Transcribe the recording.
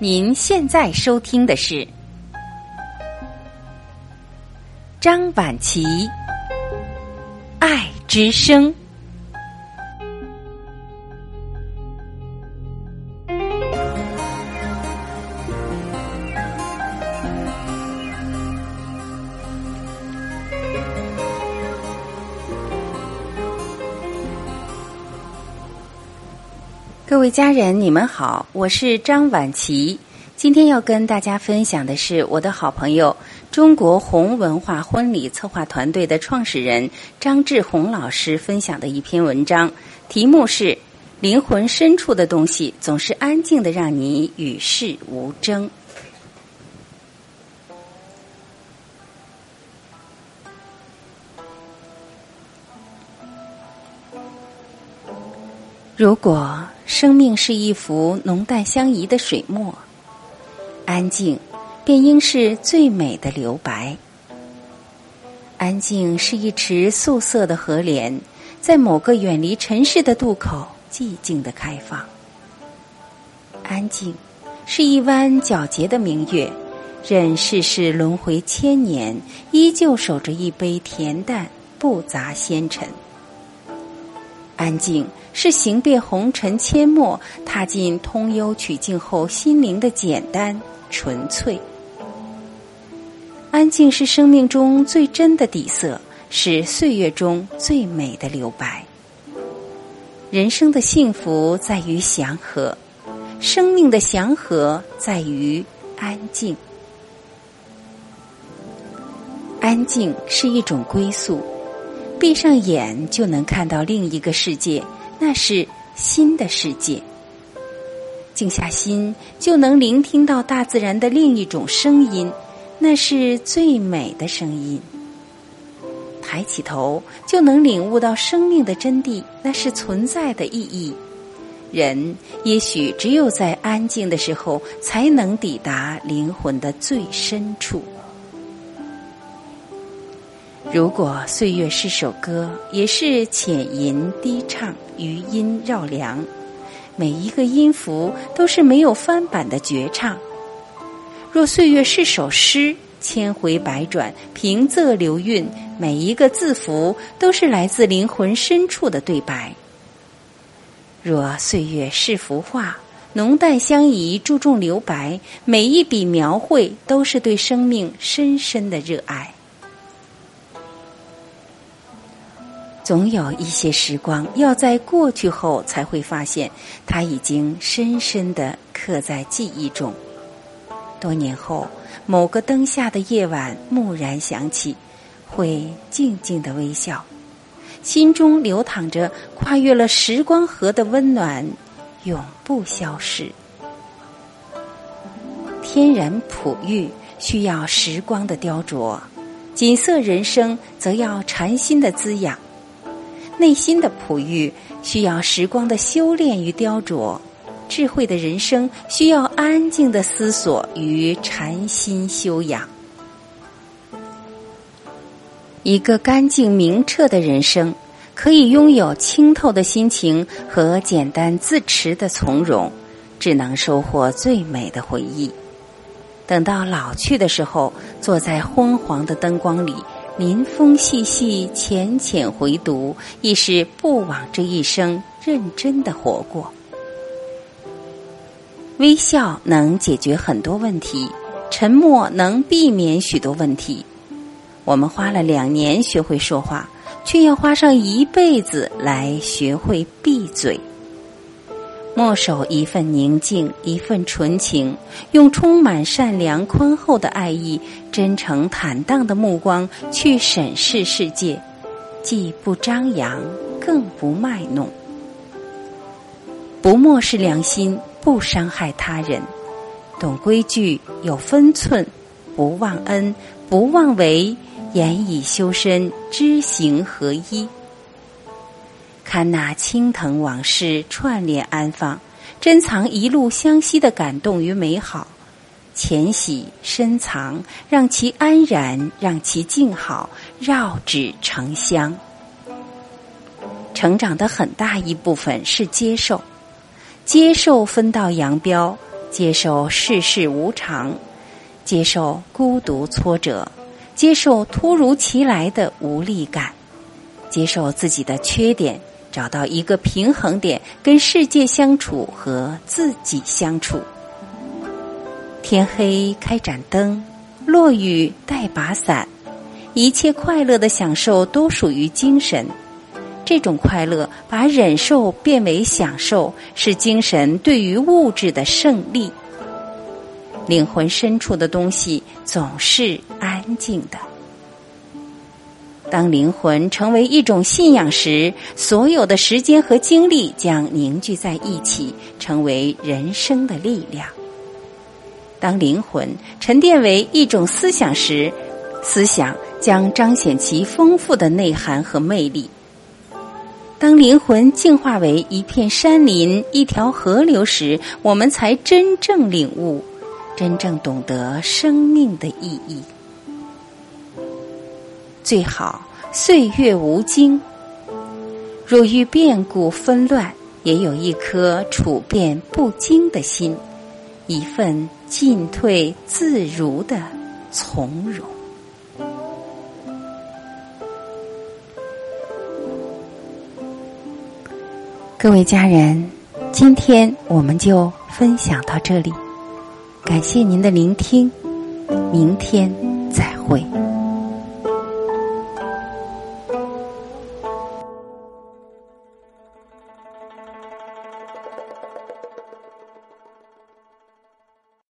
您现在收听的是张晚琪《爱之声》。各位家人，你们好，我是张婉琪。今天要跟大家分享的是我的好朋友中国红文化婚礼策划团队的创始人张志红老师分享的一篇文章，题目是《灵魂深处的东西总是安静的，让你与世无争》。如果生命是一幅浓淡相宜的水墨，安静便应是最美的留白。安静是一池素色的荷莲，在某个远离尘世的渡口寂静的开放。安静是一弯皎洁的明月，任世事轮回千年，依旧守着一杯恬淡，不杂纤尘。安静是行遍红尘阡陌，踏进通幽曲径后，心灵的简单纯粹。安静是生命中最真的底色，是岁月中最美的留白。人生的幸福在于祥和，生命的祥和在于安静。安静是一种归宿。闭上眼就能看到另一个世界，那是新的世界。静下心就能聆听到大自然的另一种声音，那是最美的声音。抬起头就能领悟到生命的真谛，那是存在的意义。人也许只有在安静的时候，才能抵达灵魂的最深处。如果岁月是首歌，也是浅吟低唱，余音绕梁，每一个音符都是没有翻版的绝唱。若岁月是首诗，千回百转，平仄流韵，每一个字符都是来自灵魂深处的对白。若岁月是幅画，浓淡相宜，注重留白，每一笔描绘都是对生命深深的热爱。总有一些时光，要在过去后才会发现，它已经深深的刻在记忆中。多年后，某个灯下的夜晚，蓦然想起，会静静的微笑，心中流淌着跨越了时光河的温暖，永不消逝。天然璞玉需要时光的雕琢，锦瑟人生则要禅心的滋养。内心的璞玉需要时光的修炼与雕琢，智慧的人生需要安静的思索与禅心修养。一个干净明澈的人生，可以拥有清透的心情和简单自持的从容，只能收获最美的回忆。等到老去的时候，坐在昏黄的灯光里。民风细细，浅浅回读，亦是不枉这一生认真的活过。微笑能解决很多问题，沉默能避免许多问题。我们花了两年学会说话，却要花上一辈子来学会闭嘴。默守一份宁静，一份纯情，用充满善良、宽厚的爱意、真诚坦荡的目光去审视世界，既不张扬，更不卖弄。不漠视良心，不伤害他人，懂规矩，有分寸，不忘恩，不妄为，言以修身，知行合一。看那青藤往事串联安放，珍藏一路相惜的感动与美好，浅喜深藏，让其安然，让其静好，绕指成香。成长的很大一部分是接受，接受分道扬镳，接受世事无常，接受孤独挫折，接受突如其来的无力感，接受自己的缺点，找到一个平衡点，跟世界相处和自己相处。天黑开盏灯，落雨带把伞，一切快乐的享受都属于精神。这种快乐把忍受变为享受，是精神对于物质的胜利。灵魂深处的东西总是安静的。当灵魂成为一种信仰时，所有的时间和精力将凝聚在一起，成为人生的力量。当灵魂沉淀为一种思想时，思想将彰显其丰富的内涵和魅力。当灵魂净化为一片山林、一条河流时，我们才真正领悟，真正懂得生命的意义。最好岁月无惊。若遇变故纷乱，也有一颗处变不惊的心，一份进退自如的从容。各位家人，今天我们就分享到这里，感谢您的聆听，明天再会。